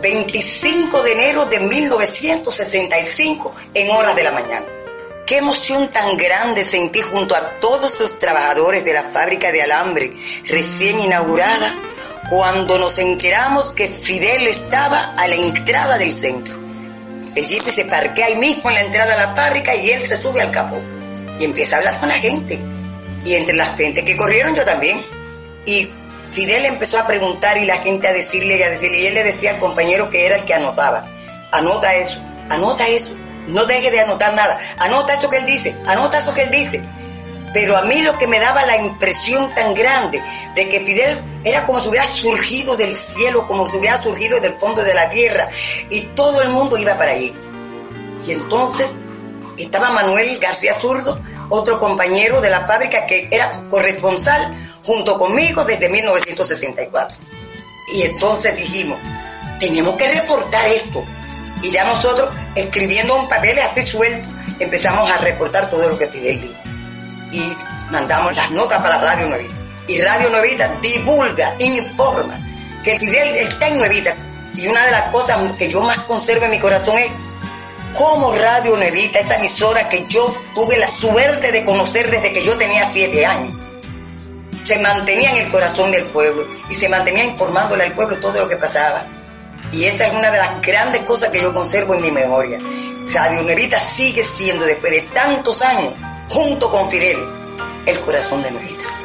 25 de enero de 1965 en horas de la mañana. Qué emoción tan grande sentí junto a todos los trabajadores de la fábrica de alambre recién inaugurada cuando nos enteramos que Fidel estaba a la entrada del centro. El jeep se parquea ahí mismo en la entrada de la fábrica y él se sube al capó y empieza a hablar con la gente. Y entre las gente que corrieron yo también. Y Fidel empezó a preguntar y la gente a decirle y a decirle, y él le decía al compañero que era el que anotaba, anota eso, anota eso, no deje de anotar nada, anota eso que él dice, anota eso que él dice. Pero a mí lo que me daba la impresión tan grande de que Fidel era como si hubiera surgido del cielo, como si hubiera surgido del fondo de la tierra, y todo el mundo iba para allí. Y entonces estaba Manuel García Zurdo, otro compañero de la fábrica que era corresponsal junto conmigo desde 1964. Y entonces dijimos, tenemos que reportar esto. Y ya nosotros, escribiendo un papel así suelto, empezamos a reportar todo lo que Fidel dijo. Y mandamos las notas para Radio Nuevita. Y Radio Nuevita divulga, informa que Fidel está en Nuevita. Y una de las cosas que yo más conservo en mi corazón es cómo Radio Nuevita, esa emisora que yo tuve la suerte de conocer desde que yo tenía siete años, se mantenía en el corazón del pueblo y se mantenía informándole al pueblo todo lo que pasaba. Y esa es una de las grandes cosas que yo conservo en mi memoria. Radio Nuevita sigue siendo, después de tantos años, junto con Fidel, el corazón de Nuevitas.